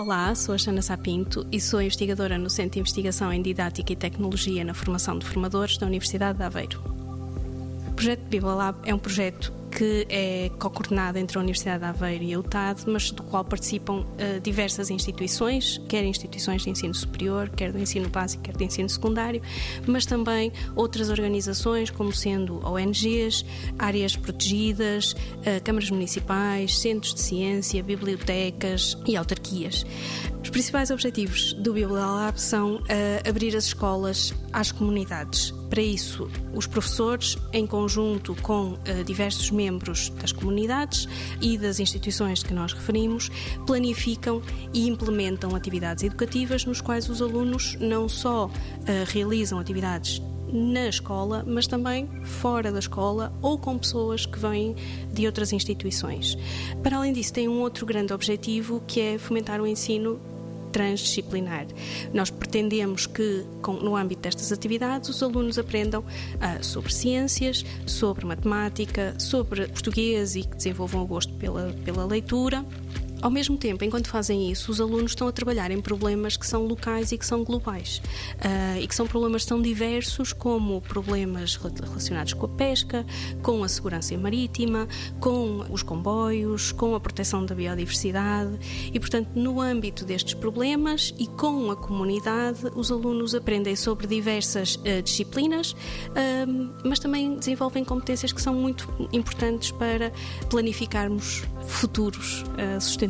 Olá, sou a Xana Sapinto e sou investigadora no Centro de Investigação em Didática e Tecnologia na Formação de Formadores da Universidade de Aveiro. O projeto Biblolab é um projeto que é co-coordenada entre a Universidade de Aveiro e a UTAD, mas do qual participam uh, diversas instituições, quer instituições de ensino superior, quer do ensino básico, quer do ensino secundário, mas também outras organizações, como sendo ONGs, áreas protegidas, uh, câmaras municipais, centros de ciência, bibliotecas e autarquias. Os principais objetivos do BiblioLab são uh, abrir as escolas às comunidades. Para isso, os professores, em conjunto com uh, diversos membros das comunidades e das instituições que nós referimos, planificam e implementam atividades educativas nos quais os alunos não só uh, realizam atividades na escola, mas também fora da escola ou com pessoas que vêm de outras instituições. Para além disso, tem um outro grande objetivo que é fomentar o ensino transdisciplinar. Nós pretendemos que, com, no âmbito destas atividades, os alunos aprendam uh, sobre ciências, sobre matemática, sobre português e que desenvolvam o gosto pela, pela leitura ao mesmo tempo, enquanto fazem isso, os alunos estão a trabalhar em problemas que são locais e que são globais. Uh, e que são problemas tão diversos como problemas relacionados com a pesca, com a segurança marítima, com os comboios, com a proteção da biodiversidade. E, portanto, no âmbito destes problemas e com a comunidade, os alunos aprendem sobre diversas uh, disciplinas, uh, mas também desenvolvem competências que são muito importantes para planificarmos futuros sustentáveis